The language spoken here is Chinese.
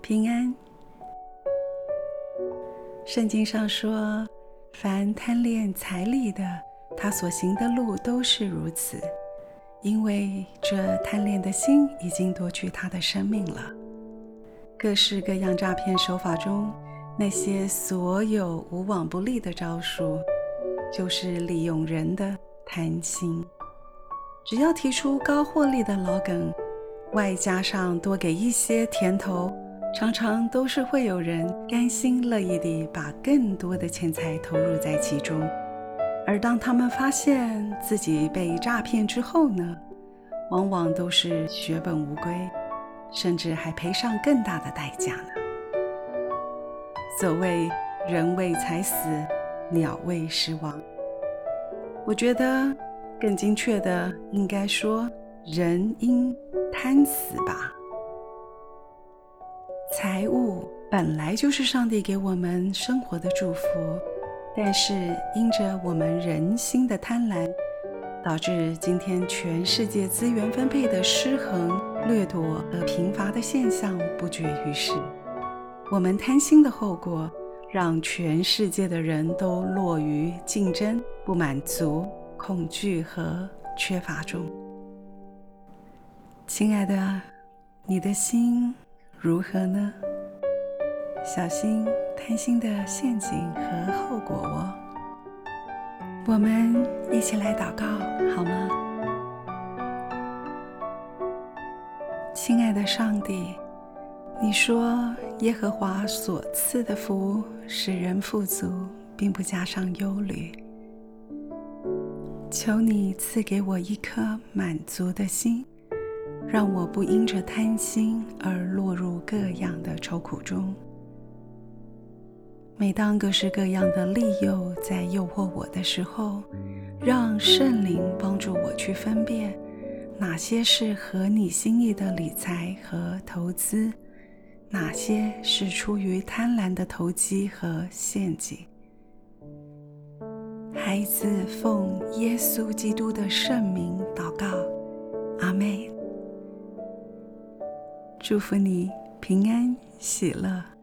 平安。圣经上说，凡贪恋财利的，他所行的路都是如此，因为这贪恋的心已经夺去他的生命了。各式各样诈骗手法中，那些所有无往不利的招数，就是利用人的贪心。只要提出高获利的老梗，外加上多给一些甜头。常常都是会有人甘心乐意地把更多的钱财投入在其中，而当他们发现自己被诈骗之后呢，往往都是血本无归，甚至还赔上更大的代价呢。所谓“人为财死，鸟为食亡”，我觉得更精确的应该说“人因贪死”吧。财物本来就是上帝给我们生活的祝福，但是因着我们人心的贪婪，导致今天全世界资源分配的失衡、掠夺和贫乏的现象不绝于世。我们贪心的后果，让全世界的人都落于竞争、不满足、恐惧和缺乏中。亲爱的，你的心。如何呢？小心贪心的陷阱和后果哦。我们一起来祷告好吗？亲爱的上帝，你说耶和华所赐的福使人富足，并不加上忧虑。求你赐给我一颗满足的心。让我不因着贪心而落入各样的愁苦中。每当各式各样的利诱在诱惑我的时候，让圣灵帮助我去分辨哪些是合你心意的理财和投资，哪些是出于贪婪的投机和陷阱。孩子奉耶稣基督的圣名祷告，祝福你平安喜乐。